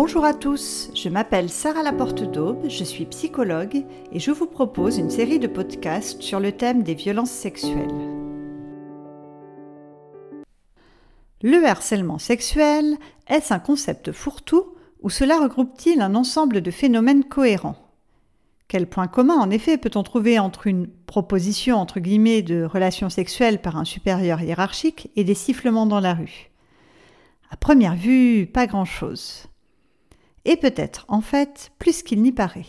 Bonjour à tous, je m'appelle Sarah Laporte d'Aube, je suis psychologue et je vous propose une série de podcasts sur le thème des violences sexuelles. Le harcèlement sexuel, est-ce un concept fourre-tout ou cela regroupe-t-il un ensemble de phénomènes cohérents? Quel point commun en effet peut-on trouver entre une proposition entre guillemets de relations sexuelles par un supérieur hiérarchique et des sifflements dans la rue? À première vue, pas grand-chose. Et peut-être, en fait, plus qu'il n'y paraît.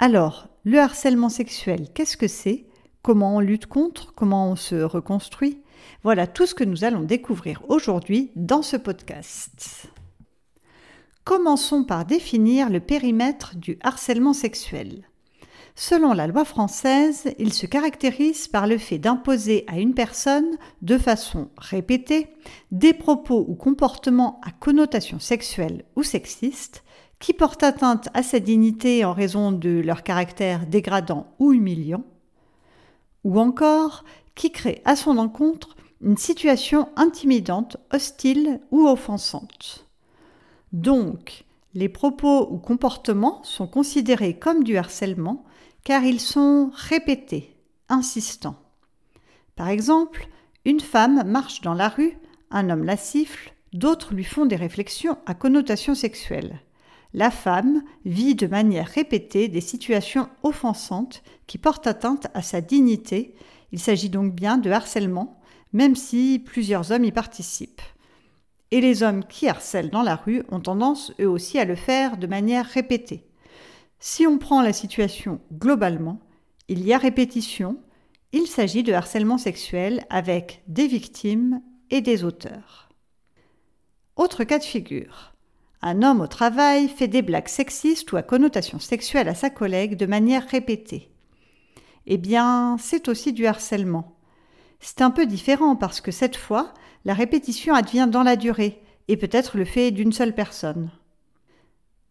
Alors, le harcèlement sexuel, qu'est-ce que c'est? Comment on lutte contre? Comment on se reconstruit? Voilà tout ce que nous allons découvrir aujourd'hui dans ce podcast. Commençons par définir le périmètre du harcèlement sexuel. Selon la loi française, il se caractérise par le fait d'imposer à une personne, de façon répétée, des propos ou comportements à connotation sexuelle ou sexiste qui portent atteinte à sa dignité en raison de leur caractère dégradant ou humiliant, ou encore qui crée à son encontre une situation intimidante, hostile ou offensante. Donc, les propos ou comportements sont considérés comme du harcèlement car ils sont répétés, insistants. Par exemple, une femme marche dans la rue, un homme la siffle, d'autres lui font des réflexions à connotation sexuelle. La femme vit de manière répétée des situations offensantes qui portent atteinte à sa dignité. Il s'agit donc bien de harcèlement, même si plusieurs hommes y participent. Et les hommes qui harcèlent dans la rue ont tendance eux aussi à le faire de manière répétée. Si on prend la situation globalement, il y a répétition, il s'agit de harcèlement sexuel avec des victimes et des auteurs. Autre cas de figure. Un homme au travail fait des blagues sexistes ou à connotation sexuelle à sa collègue de manière répétée. Eh bien, c'est aussi du harcèlement. C'est un peu différent parce que cette fois, la répétition advient dans la durée et peut être le fait d'une seule personne.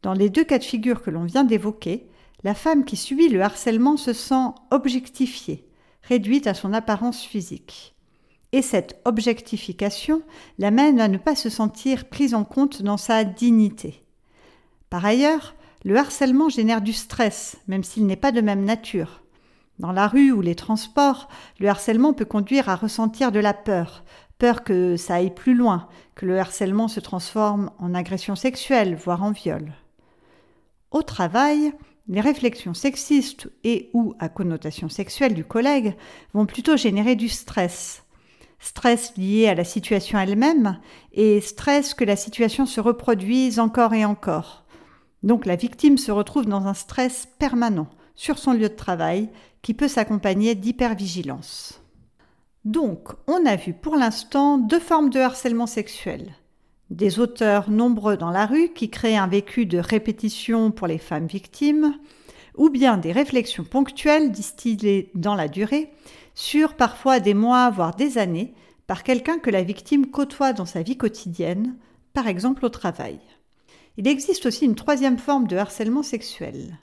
Dans les deux cas de figure que l'on vient d'évoquer, la femme qui subit le harcèlement se sent objectifiée, réduite à son apparence physique. Et cette objectification l'amène à ne pas se sentir prise en compte dans sa dignité. Par ailleurs, le harcèlement génère du stress, même s'il n'est pas de même nature. Dans la rue ou les transports, le harcèlement peut conduire à ressentir de la peur, peur que ça aille plus loin, que le harcèlement se transforme en agression sexuelle, voire en viol. Au travail, les réflexions sexistes et ou à connotation sexuelle du collègue vont plutôt générer du stress. Stress lié à la situation elle-même et stress que la situation se reproduise encore et encore. Donc la victime se retrouve dans un stress permanent sur son lieu de travail qui peut s'accompagner d'hypervigilance. Donc, on a vu pour l'instant deux formes de harcèlement sexuel des auteurs nombreux dans la rue qui créent un vécu de répétition pour les femmes victimes, ou bien des réflexions ponctuelles distillées dans la durée sur parfois des mois, voire des années, par quelqu'un que la victime côtoie dans sa vie quotidienne, par exemple au travail. Il existe aussi une troisième forme de harcèlement sexuel.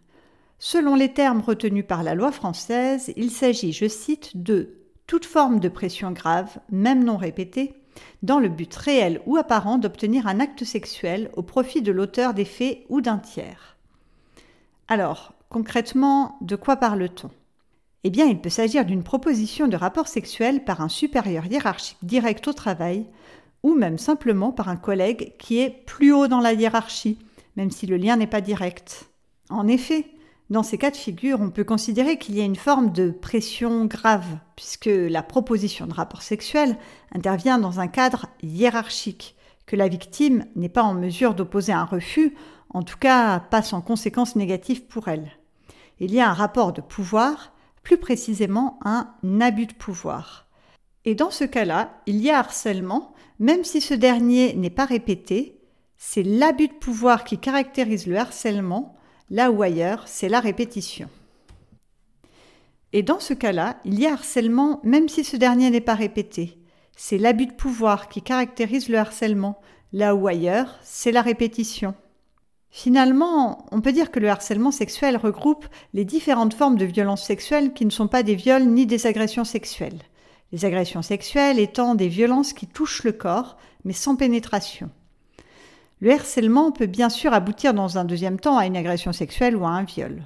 Selon les termes retenus par la loi française, il s'agit, je cite, de toute forme de pression grave, même non répétée, dans le but réel ou apparent d'obtenir un acte sexuel au profit de l'auteur des faits ou d'un tiers. Alors, concrètement, de quoi parle-t-on? Eh bien, il peut s'agir d'une proposition de rapport sexuel par un supérieur hiérarchique direct au travail, ou même simplement par un collègue qui est plus haut dans la hiérarchie, même si le lien n'est pas direct. En effet, dans ces cas de figure, on peut considérer qu'il y a une forme de pression grave, puisque la proposition de rapport sexuel intervient dans un cadre hiérarchique, que la victime n'est pas en mesure d'opposer un refus, en tout cas pas sans conséquences négatives pour elle. Il y a un rapport de pouvoir, plus précisément un abus de pouvoir. Et dans ce cas-là, il y a harcèlement, même si ce dernier n'est pas répété, c'est l'abus de pouvoir qui caractérise le harcèlement Là où ailleurs, c'est la répétition. Et dans ce cas-là, il y a harcèlement même si ce dernier n'est pas répété. C'est l'abus de pouvoir qui caractérise le harcèlement. Là où ailleurs, c'est la répétition. Finalement, on peut dire que le harcèlement sexuel regroupe les différentes formes de violences sexuelles qui ne sont pas des viols ni des agressions sexuelles. Les agressions sexuelles étant des violences qui touchent le corps, mais sans pénétration. Le harcèlement peut bien sûr aboutir dans un deuxième temps à une agression sexuelle ou à un viol.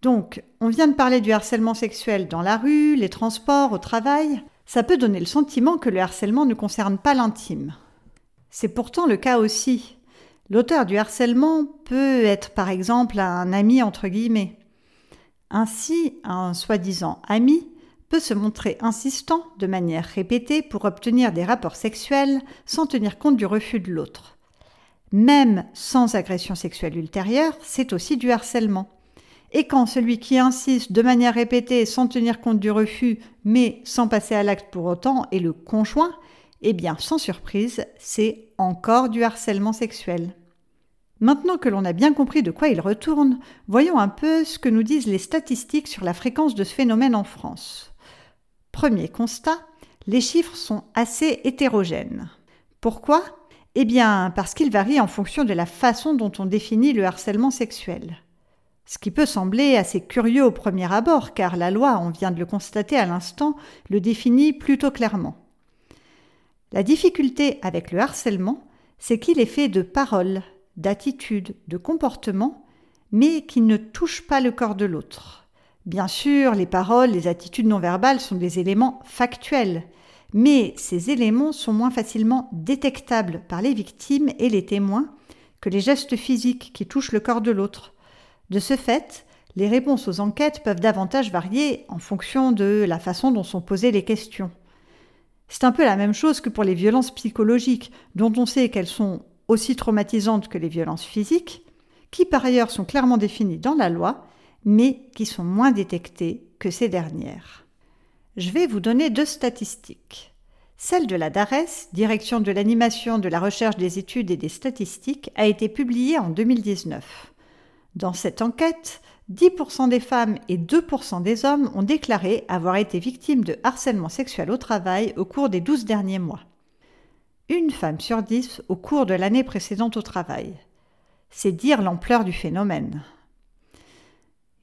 Donc, on vient de parler du harcèlement sexuel dans la rue, les transports, au travail. Ça peut donner le sentiment que le harcèlement ne concerne pas l'intime. C'est pourtant le cas aussi. L'auteur du harcèlement peut être par exemple un ami entre guillemets. Ainsi, un soi-disant ami peut se montrer insistant de manière répétée pour obtenir des rapports sexuels sans tenir compte du refus de l'autre. Même sans agression sexuelle ultérieure, c'est aussi du harcèlement. Et quand celui qui insiste de manière répétée sans tenir compte du refus, mais sans passer à l'acte pour autant, est le conjoint, eh bien, sans surprise, c'est encore du harcèlement sexuel. Maintenant que l'on a bien compris de quoi il retourne, voyons un peu ce que nous disent les statistiques sur la fréquence de ce phénomène en France. Premier constat, les chiffres sont assez hétérogènes. Pourquoi? Eh bien, parce qu'ils varient en fonction de la façon dont on définit le harcèlement sexuel. Ce qui peut sembler assez curieux au premier abord, car la loi, on vient de le constater à l'instant, le définit plutôt clairement. La difficulté avec le harcèlement, c'est qu'il est fait de paroles, d'attitudes, de comportements, mais qui ne touche pas le corps de l'autre. Bien sûr, les paroles, les attitudes non verbales sont des éléments factuels, mais ces éléments sont moins facilement détectables par les victimes et les témoins que les gestes physiques qui touchent le corps de l'autre. De ce fait, les réponses aux enquêtes peuvent davantage varier en fonction de la façon dont sont posées les questions. C'est un peu la même chose que pour les violences psychologiques, dont on sait qu'elles sont aussi traumatisantes que les violences physiques, qui par ailleurs sont clairement définies dans la loi mais qui sont moins détectées que ces dernières. Je vais vous donner deux statistiques. Celle de la DARES, Direction de l'animation, de la recherche des études et des statistiques, a été publiée en 2019. Dans cette enquête, 10% des femmes et 2% des hommes ont déclaré avoir été victimes de harcèlement sexuel au travail au cours des 12 derniers mois. Une femme sur 10 au cours de l'année précédente au travail. C'est dire l'ampleur du phénomène.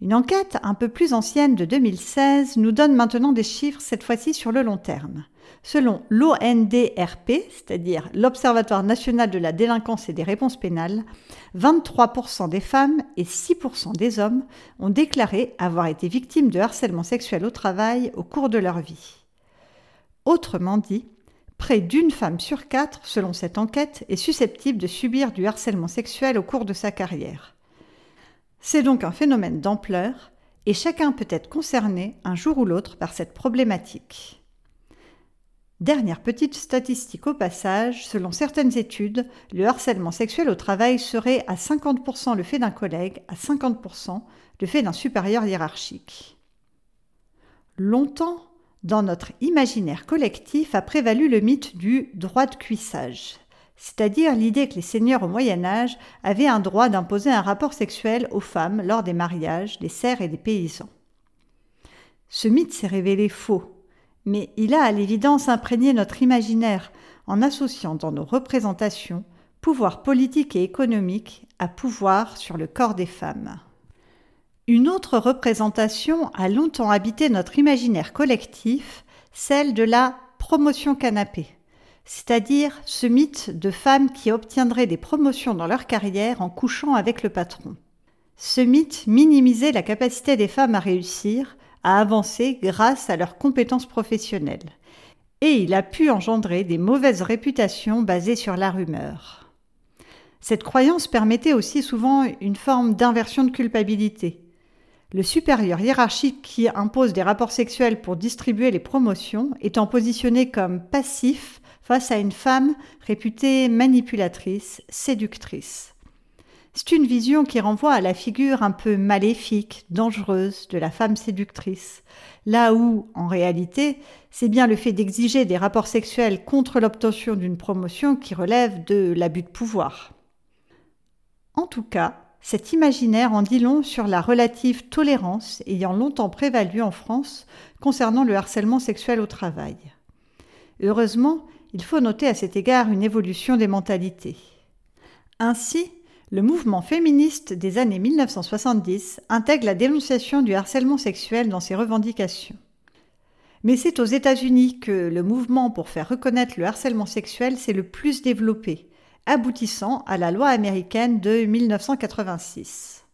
Une enquête un peu plus ancienne de 2016 nous donne maintenant des chiffres, cette fois-ci sur le long terme. Selon l'ONDRP, c'est-à-dire l'Observatoire national de la délinquance et des réponses pénales, 23% des femmes et 6% des hommes ont déclaré avoir été victimes de harcèlement sexuel au travail au cours de leur vie. Autrement dit, près d'une femme sur quatre, selon cette enquête, est susceptible de subir du harcèlement sexuel au cours de sa carrière. C'est donc un phénomène d'ampleur et chacun peut être concerné un jour ou l'autre par cette problématique. Dernière petite statistique au passage, selon certaines études, le harcèlement sexuel au travail serait à 50% le fait d'un collègue, à 50% le fait d'un supérieur hiérarchique. Longtemps, dans notre imaginaire collectif a prévalu le mythe du droit de cuissage, c'est-à-dire l'idée que les seigneurs au Moyen Âge avaient un droit d'imposer un rapport sexuel aux femmes lors des mariages des serfs et des paysans. Ce mythe s'est révélé faux, mais il a à l'évidence imprégné notre imaginaire en associant dans nos représentations pouvoir politique et économique à pouvoir sur le corps des femmes. Une autre représentation a longtemps habité notre imaginaire collectif, celle de la promotion canapé c'est-à-dire ce mythe de femmes qui obtiendraient des promotions dans leur carrière en couchant avec le patron. Ce mythe minimisait la capacité des femmes à réussir, à avancer grâce à leurs compétences professionnelles. Et il a pu engendrer des mauvaises réputations basées sur la rumeur. Cette croyance permettait aussi souvent une forme d'inversion de culpabilité. Le supérieur hiérarchique qui impose des rapports sexuels pour distribuer les promotions étant positionné comme passif face à une femme réputée manipulatrice, séductrice. C'est une vision qui renvoie à la figure un peu maléfique, dangereuse de la femme séductrice, là où, en réalité, c'est bien le fait d'exiger des rapports sexuels contre l'obtention d'une promotion qui relève de l'abus de pouvoir. En tout cas, cet imaginaire en dit long sur la relative tolérance ayant longtemps prévalu en France concernant le harcèlement sexuel au travail. Heureusement, il faut noter à cet égard une évolution des mentalités. Ainsi, le mouvement féministe des années 1970 intègre la dénonciation du harcèlement sexuel dans ses revendications. Mais c'est aux États-Unis que le mouvement pour faire reconnaître le harcèlement sexuel s'est le plus développé, aboutissant à la loi américaine de 1986.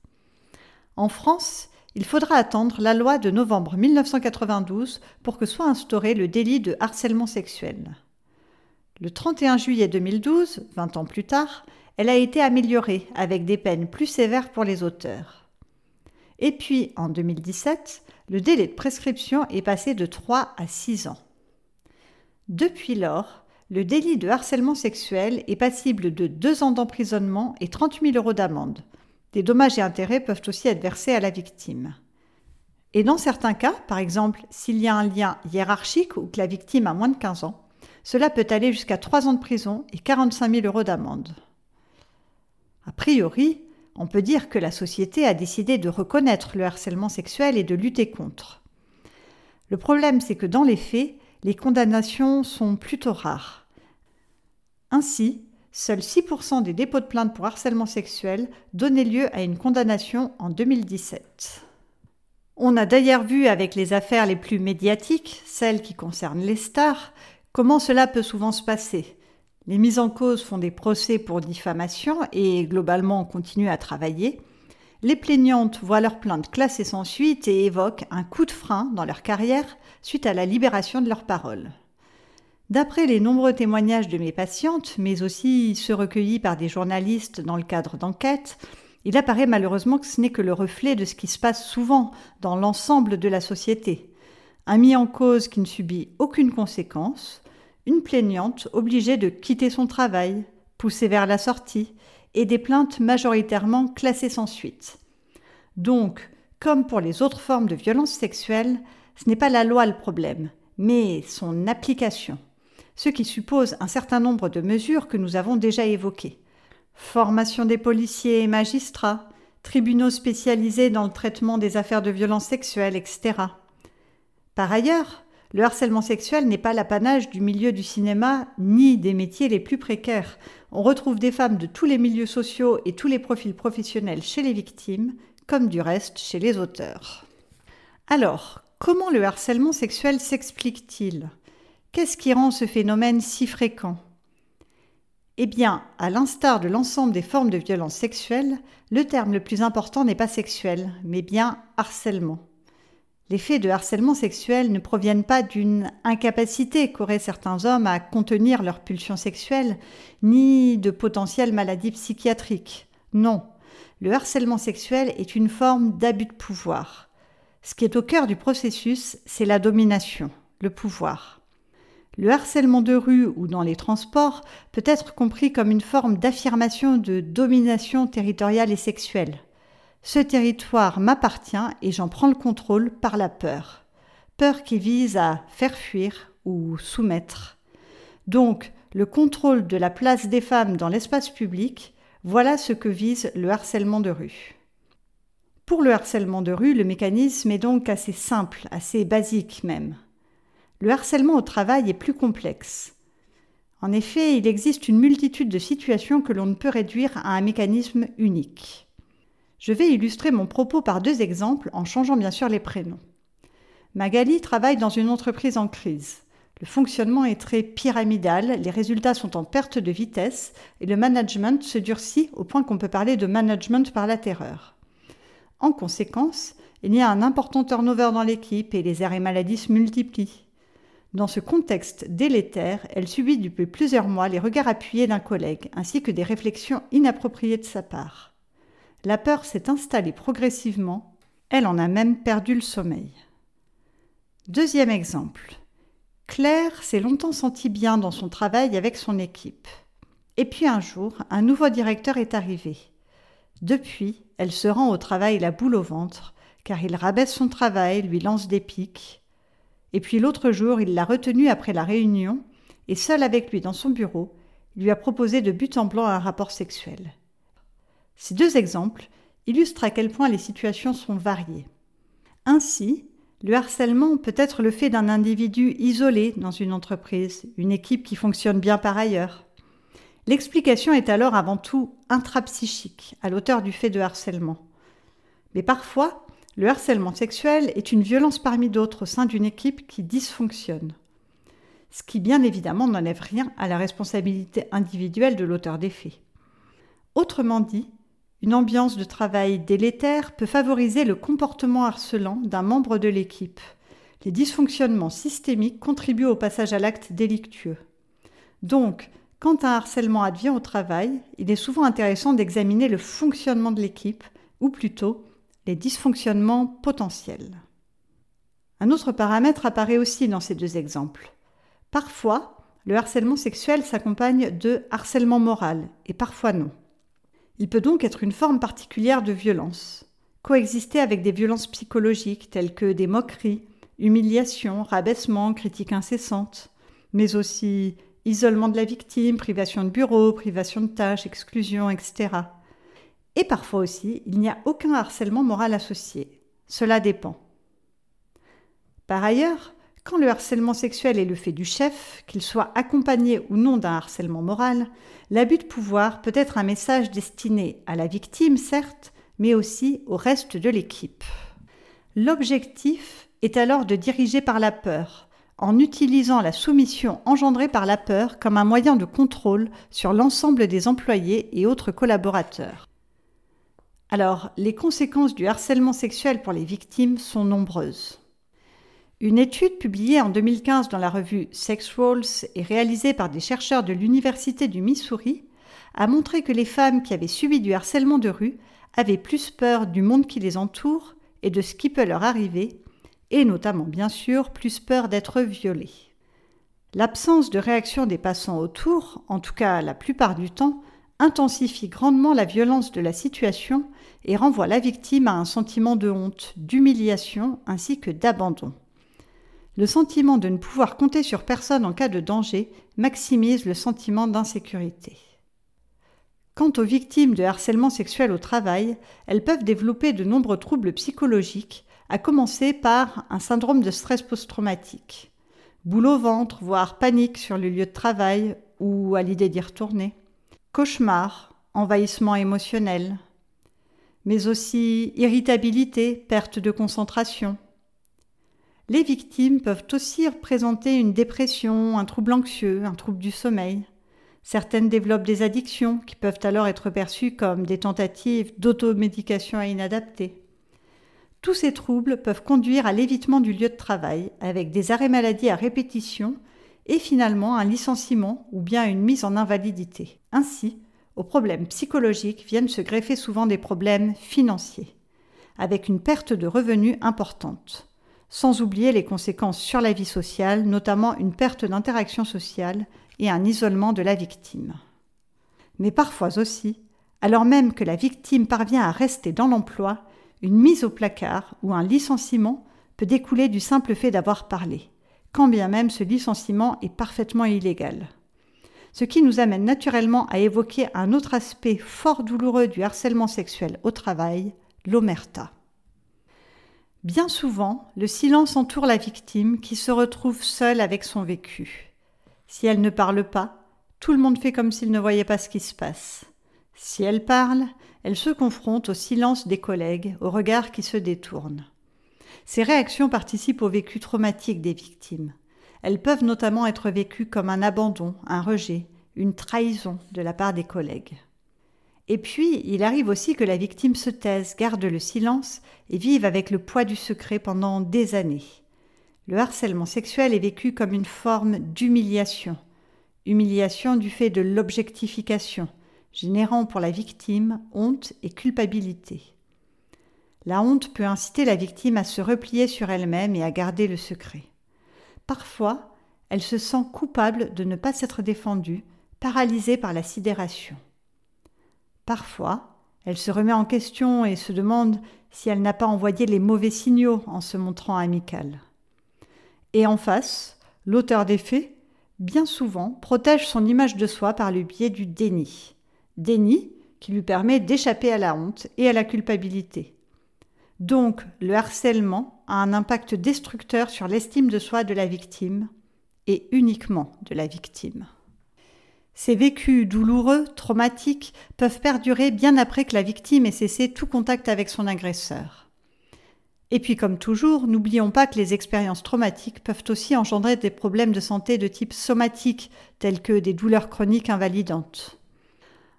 En France, il faudra attendre la loi de novembre 1992 pour que soit instauré le délit de harcèlement sexuel. Le 31 juillet 2012, 20 ans plus tard, elle a été améliorée avec des peines plus sévères pour les auteurs. Et puis, en 2017, le délai de prescription est passé de 3 à 6 ans. Depuis lors, le délit de harcèlement sexuel est passible de 2 ans d'emprisonnement et 30 000 euros d'amende. Des dommages et intérêts peuvent aussi être versés à la victime. Et dans certains cas, par exemple s'il y a un lien hiérarchique ou que la victime a moins de 15 ans, cela peut aller jusqu'à 3 ans de prison et 45 000 euros d'amende. A priori, on peut dire que la société a décidé de reconnaître le harcèlement sexuel et de lutter contre. Le problème, c'est que dans les faits, les condamnations sont plutôt rares. Ainsi, seuls 6% des dépôts de plainte pour harcèlement sexuel donnaient lieu à une condamnation en 2017. On a d'ailleurs vu avec les affaires les plus médiatiques, celles qui concernent les stars, comment cela peut souvent se passer? Les mises en cause font des procès pour diffamation et globalement continuent à travailler. Les plaignantes voient leurs plaintes classées sans suite et évoquent un coup de frein dans leur carrière suite à la libération de leurs paroles. D'après les nombreux témoignages de mes patientes, mais aussi ceux recueillis par des journalistes dans le cadre d'enquêtes, il apparaît malheureusement que ce n'est que le reflet de ce qui se passe souvent dans l'ensemble de la société. Un mis en cause qui ne subit aucune conséquence, une plaignante obligée de quitter son travail, poussée vers la sortie, et des plaintes majoritairement classées sans suite. Donc, comme pour les autres formes de violence sexuelle, ce n'est pas la loi le problème, mais son application, ce qui suppose un certain nombre de mesures que nous avons déjà évoquées. Formation des policiers et magistrats, tribunaux spécialisés dans le traitement des affaires de violence sexuelle, etc. Par ailleurs, le harcèlement sexuel n'est pas l'apanage du milieu du cinéma ni des métiers les plus précaires. On retrouve des femmes de tous les milieux sociaux et tous les profils professionnels chez les victimes, comme du reste chez les auteurs. Alors, comment le harcèlement sexuel s'explique-t-il? Qu'est-ce qui rend ce phénomène si fréquent? Eh bien, à l'instar de l'ensemble des formes de violence sexuelle, le terme le plus important n'est pas sexuel, mais bien harcèlement. Les faits de harcèlement sexuel ne proviennent pas d'une incapacité qu'auraient certains hommes à contenir leur pulsion sexuelle, ni de potentielles maladies psychiatriques. Non, le harcèlement sexuel est une forme d'abus de pouvoir. Ce qui est au cœur du processus, c'est la domination, le pouvoir. Le harcèlement de rue ou dans les transports peut être compris comme une forme d'affirmation de domination territoriale et sexuelle. Ce territoire m'appartient et j'en prends le contrôle par la peur. Peur qui vise à faire fuir ou soumettre. Donc, le contrôle de la place des femmes dans l'espace public, voilà ce que vise le harcèlement de rue. Pour le harcèlement de rue, le mécanisme est donc assez simple, assez basique même. Le harcèlement au travail est plus complexe. En effet, il existe une multitude de situations que l'on ne peut réduire à un mécanisme unique. Je vais illustrer mon propos par deux exemples en changeant bien sûr les prénoms. Magali travaille dans une entreprise en crise. Le fonctionnement est très pyramidal, les résultats sont en perte de vitesse et le management se durcit au point qu'on peut parler de management par la terreur. En conséquence, il y a un important turnover dans l'équipe et les arrêts maladie se multiplient. Dans ce contexte délétère, elle subit depuis plusieurs mois les regards appuyés d'un collègue ainsi que des réflexions inappropriées de sa part. La peur s'est installée progressivement, elle en a même perdu le sommeil. Deuxième exemple. Claire s'est longtemps sentie bien dans son travail avec son équipe. Et puis un jour, un nouveau directeur est arrivé. Depuis, elle se rend au travail la boule au ventre, car il rabaisse son travail, lui lance des piques. Et puis l'autre jour, il l'a retenue après la réunion, et seul avec lui dans son bureau, il lui a proposé de but en blanc un rapport sexuel. Ces deux exemples illustrent à quel point les situations sont variées. Ainsi, le harcèlement peut être le fait d'un individu isolé dans une entreprise, une équipe qui fonctionne bien par ailleurs. L'explication est alors avant tout intrapsychique à l'auteur du fait de harcèlement. Mais parfois, le harcèlement sexuel est une violence parmi d'autres au sein d'une équipe qui dysfonctionne. ce qui bien évidemment n'enlève rien à la responsabilité individuelle de l'auteur des faits. Autrement dit, une ambiance de travail délétère peut favoriser le comportement harcelant d'un membre de l'équipe. Les dysfonctionnements systémiques contribuent au passage à l'acte délictueux. Donc, quand un harcèlement advient au travail, il est souvent intéressant d'examiner le fonctionnement de l'équipe, ou plutôt les dysfonctionnements potentiels. Un autre paramètre apparaît aussi dans ces deux exemples. Parfois, le harcèlement sexuel s'accompagne de harcèlement moral, et parfois non. Il peut donc être une forme particulière de violence, coexister avec des violences psychologiques telles que des moqueries, humiliations, rabaissements, critiques incessantes, mais aussi isolement de la victime, privation de bureau, privation de tâches, exclusion, etc. Et parfois aussi, il n'y a aucun harcèlement moral associé. Cela dépend. Par ailleurs, quand le harcèlement sexuel est le fait du chef, qu'il soit accompagné ou non d'un harcèlement moral, l'abus de pouvoir peut être un message destiné à la victime, certes, mais aussi au reste de l'équipe. L'objectif est alors de diriger par la peur, en utilisant la soumission engendrée par la peur comme un moyen de contrôle sur l'ensemble des employés et autres collaborateurs. Alors, les conséquences du harcèlement sexuel pour les victimes sont nombreuses. Une étude publiée en 2015 dans la revue Sex Roles et réalisée par des chercheurs de l'Université du Missouri a montré que les femmes qui avaient subi du harcèlement de rue avaient plus peur du monde qui les entoure et de ce qui peut leur arriver, et notamment bien sûr plus peur d'être violées. L'absence de réaction des passants autour, en tout cas la plupart du temps, intensifie grandement la violence de la situation et renvoie la victime à un sentiment de honte, d'humiliation ainsi que d'abandon. Le sentiment de ne pouvoir compter sur personne en cas de danger maximise le sentiment d'insécurité. Quant aux victimes de harcèlement sexuel au travail, elles peuvent développer de nombreux troubles psychologiques, à commencer par un syndrome de stress post-traumatique, boule au ventre, voire panique sur le lieu de travail ou à l'idée d'y retourner, cauchemar, envahissement émotionnel, mais aussi irritabilité, perte de concentration, les victimes peuvent aussi présenter une dépression, un trouble anxieux, un trouble du sommeil. Certaines développent des addictions qui peuvent alors être perçues comme des tentatives d'automédication inadaptées. Tous ces troubles peuvent conduire à l'évitement du lieu de travail avec des arrêts maladie à répétition et finalement un licenciement ou bien une mise en invalidité. Ainsi, aux problèmes psychologiques viennent se greffer souvent des problèmes financiers, avec une perte de revenus importante sans oublier les conséquences sur la vie sociale, notamment une perte d'interaction sociale et un isolement de la victime. Mais parfois aussi, alors même que la victime parvient à rester dans l'emploi, une mise au placard ou un licenciement peut découler du simple fait d'avoir parlé, quand bien même ce licenciement est parfaitement illégal. Ce qui nous amène naturellement à évoquer un autre aspect fort douloureux du harcèlement sexuel au travail, l'omerta. Bien souvent, le silence entoure la victime qui se retrouve seule avec son vécu. Si elle ne parle pas, tout le monde fait comme s'il ne voyait pas ce qui se passe. Si elle parle, elle se confronte au silence des collègues, au regard qui se détourne. Ces réactions participent au vécu traumatique des victimes. Elles peuvent notamment être vécues comme un abandon, un rejet, une trahison de la part des collègues. Et puis, il arrive aussi que la victime se taise, garde le silence et vive avec le poids du secret pendant des années. Le harcèlement sexuel est vécu comme une forme d'humiliation. Humiliation du fait de l'objectification, générant pour la victime honte et culpabilité. La honte peut inciter la victime à se replier sur elle-même et à garder le secret. Parfois, elle se sent coupable de ne pas s'être défendue, paralysée par la sidération. Parfois, elle se remet en question et se demande si elle n'a pas envoyé les mauvais signaux en se montrant amicale. Et en face, l'auteur des faits, bien souvent, protège son image de soi par le biais du déni. Déni qui lui permet d'échapper à la honte et à la culpabilité. Donc, le harcèlement a un impact destructeur sur l'estime de soi de la victime, et uniquement de la victime. Ces vécus douloureux, traumatiques, peuvent perdurer bien après que la victime ait cessé tout contact avec son agresseur. Et puis comme toujours, n'oublions pas que les expériences traumatiques peuvent aussi engendrer des problèmes de santé de type somatique, tels que des douleurs chroniques invalidantes.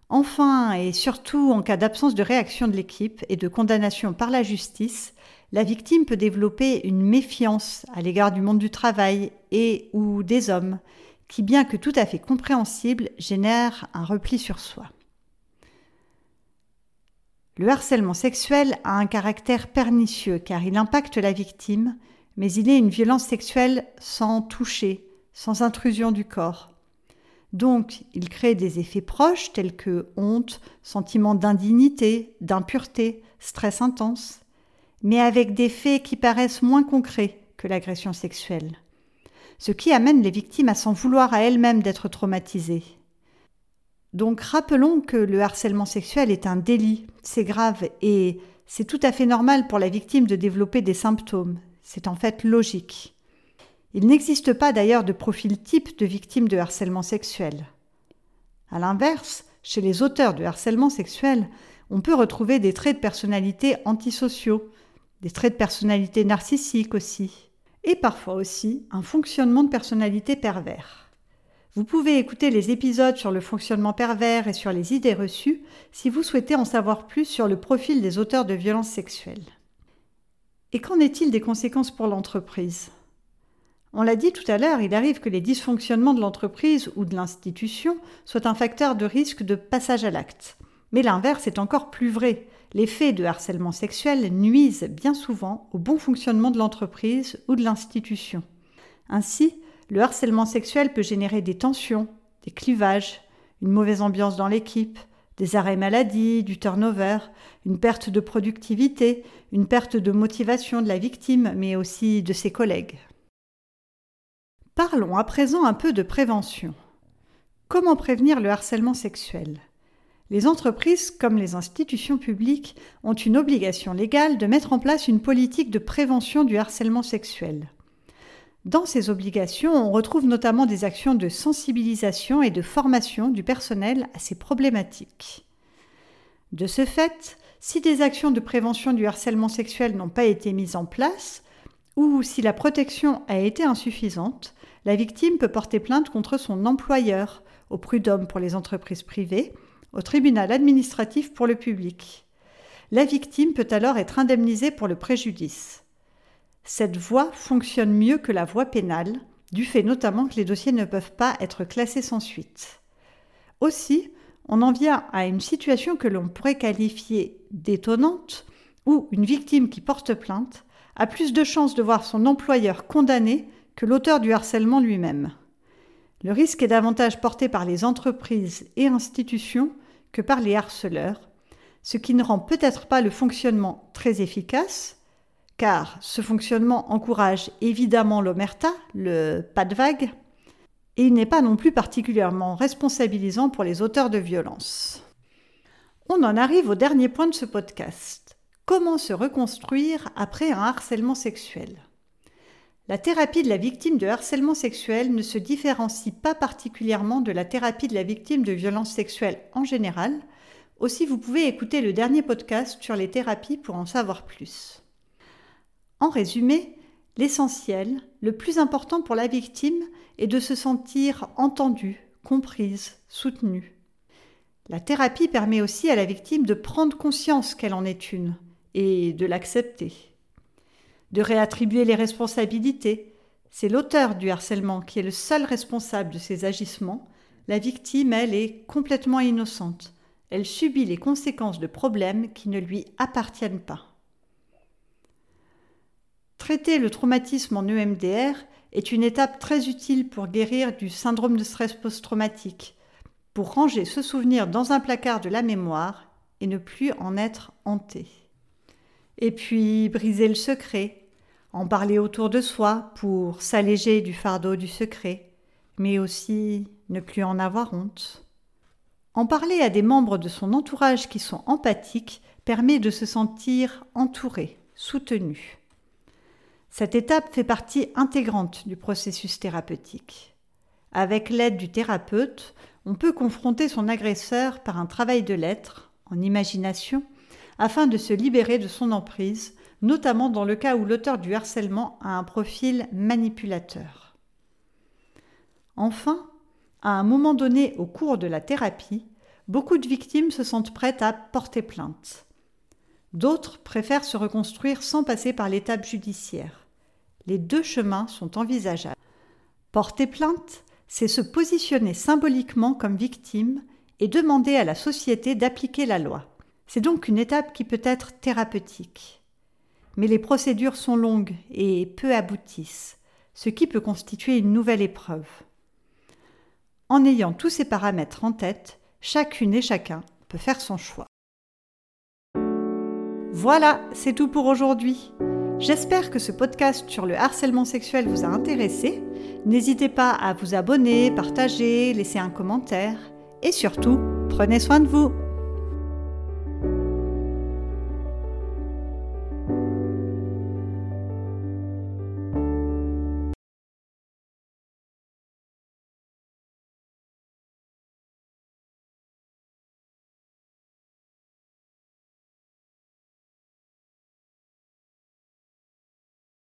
Enfin, et surtout en cas d'absence de réaction de l'équipe et de condamnation par la justice, la victime peut développer une méfiance à l'égard du monde du travail et ou des hommes, qui, bien que tout à fait compréhensible, génère un repli sur soi. Le harcèlement sexuel a un caractère pernicieux car il impacte la victime, mais il est une violence sexuelle sans toucher, sans intrusion du corps. Donc, il crée des effets proches tels que honte, sentiment d'indignité, d'impureté, stress intense, mais avec des faits qui paraissent moins concrets que l'agression sexuelle, ce qui amène les victimes à s'en vouloir à elles-mêmes d'être traumatisées. Donc rappelons que le harcèlement sexuel est un délit, c'est grave et c'est tout à fait normal pour la victime de développer des symptômes, c'est en fait logique. Il n'existe pas d'ailleurs de profil type de victime de harcèlement sexuel. A l'inverse, chez les auteurs de harcèlement sexuel, on peut retrouver des traits de personnalité antisociaux, des traits de personnalité narcissiques aussi, et parfois aussi un fonctionnement de personnalité pervers. Vous pouvez écouter les épisodes sur le fonctionnement pervers et sur les idées reçues si vous souhaitez en savoir plus sur le profil des auteurs de violences sexuelles. Et qu'en est-il des conséquences pour l'entreprise? On l'a dit tout à l'heure, il arrive que les dysfonctionnements de l'entreprise ou de l'institution soient un facteur de risque de passage à l'acte. Mais l'inverse est encore plus vrai. Les faits de harcèlement sexuel nuisent bien souvent au bon fonctionnement de l'entreprise ou de l'institution. Ainsi, le harcèlement sexuel peut générer des tensions, des clivages, une mauvaise ambiance dans l'équipe, des arrêts maladie, du turnover, une perte de productivité, une perte de motivation de la victime, mais aussi de ses collègues. Parlons à présent un peu de prévention. Comment prévenir le harcèlement sexuel? Les entreprises, comme les institutions publiques, ont une obligation légale de mettre en place une politique de prévention du harcèlement sexuel. Dans ces obligations, on retrouve notamment des actions de sensibilisation et de formation du personnel à ces problématiques. De ce fait, si des actions de prévention du harcèlement sexuel n'ont pas été mises en place, ou si la protection a été insuffisante, la victime peut porter plainte contre son employeur, au prud'homme pour les entreprises privées, au tribunal administratif pour le public. La victime peut alors être indemnisée pour le préjudice. Cette voie fonctionne mieux que la voie pénale, du fait notamment que les dossiers ne peuvent pas être classés sans suite. Aussi, on en vient à une situation que l'on pourrait qualifier d'étonnante, où une victime qui porte plainte a plus de chances de voir son employeur condamné que l'auteur du harcèlement lui-même. Le risque est davantage porté par les entreprises et institutions que par les harceleurs, ce qui ne rend peut-être pas le fonctionnement très efficace, car ce fonctionnement encourage évidemment l'omerta, le pas de vague, et il n'est pas non plus particulièrement responsabilisant pour les auteurs de violences. On en arrive au dernier point de ce podcast. Comment se reconstruire après un harcèlement sexuel? La thérapie de la victime de harcèlement sexuel ne se différencie pas particulièrement de la thérapie de la victime de violences sexuelles en général. Aussi, vous pouvez écouter le dernier podcast sur les thérapies pour en savoir plus. En résumé, l'essentiel, le plus important pour la victime, est de se sentir entendue, comprise, soutenue. La thérapie permet aussi à la victime de prendre conscience qu'elle en est une et de l'accepter. De réattribuer les responsabilités. C'est l'auteur du harcèlement qui est le seul responsable de ses agissements. La victime, elle, est complètement innocente. Elle subit les conséquences de problèmes qui ne lui appartiennent pas. Traiter le traumatisme en EMDR est une étape très utile pour guérir du syndrome de stress post-traumatique, pour ranger ce souvenir dans un placard de la mémoire et ne plus en être hanté. Et puis briser le secret, en parler autour de soi pour s'alléger du fardeau du secret, mais aussi ne plus en avoir honte. En parler à des membres de son entourage qui sont empathiques permet de se sentir entouré, soutenu. Cette étape fait partie intégrante du processus thérapeutique. Avec l'aide du thérapeute, on peut confronter son agresseur par un travail de l'être, en imagination, afin de se libérer de son emprise, notamment dans le cas où l'auteur du harcèlement a un profil manipulateur. Enfin, à un moment donné au cours de la thérapie, beaucoup de victimes se sentent prêtes à porter plainte. D'autres préfèrent se reconstruire sans passer par l'étape judiciaire. Les deux chemins sont envisageables. Porter plainte, c'est se positionner symboliquement comme victime et demander à la société d'appliquer la loi. C'est donc une étape qui peut être thérapeutique. Mais les procédures sont longues et peu aboutissent, ce qui peut constituer une nouvelle épreuve. En ayant tous ces paramètres en tête, chacune et chacun peut faire son choix. Voilà, c'est tout pour aujourd'hui. J'espère que ce podcast sur le harcèlement sexuel vous a intéressé. N'hésitez pas à vous abonner, partager, laisser un commentaire et surtout, prenez soin de vous.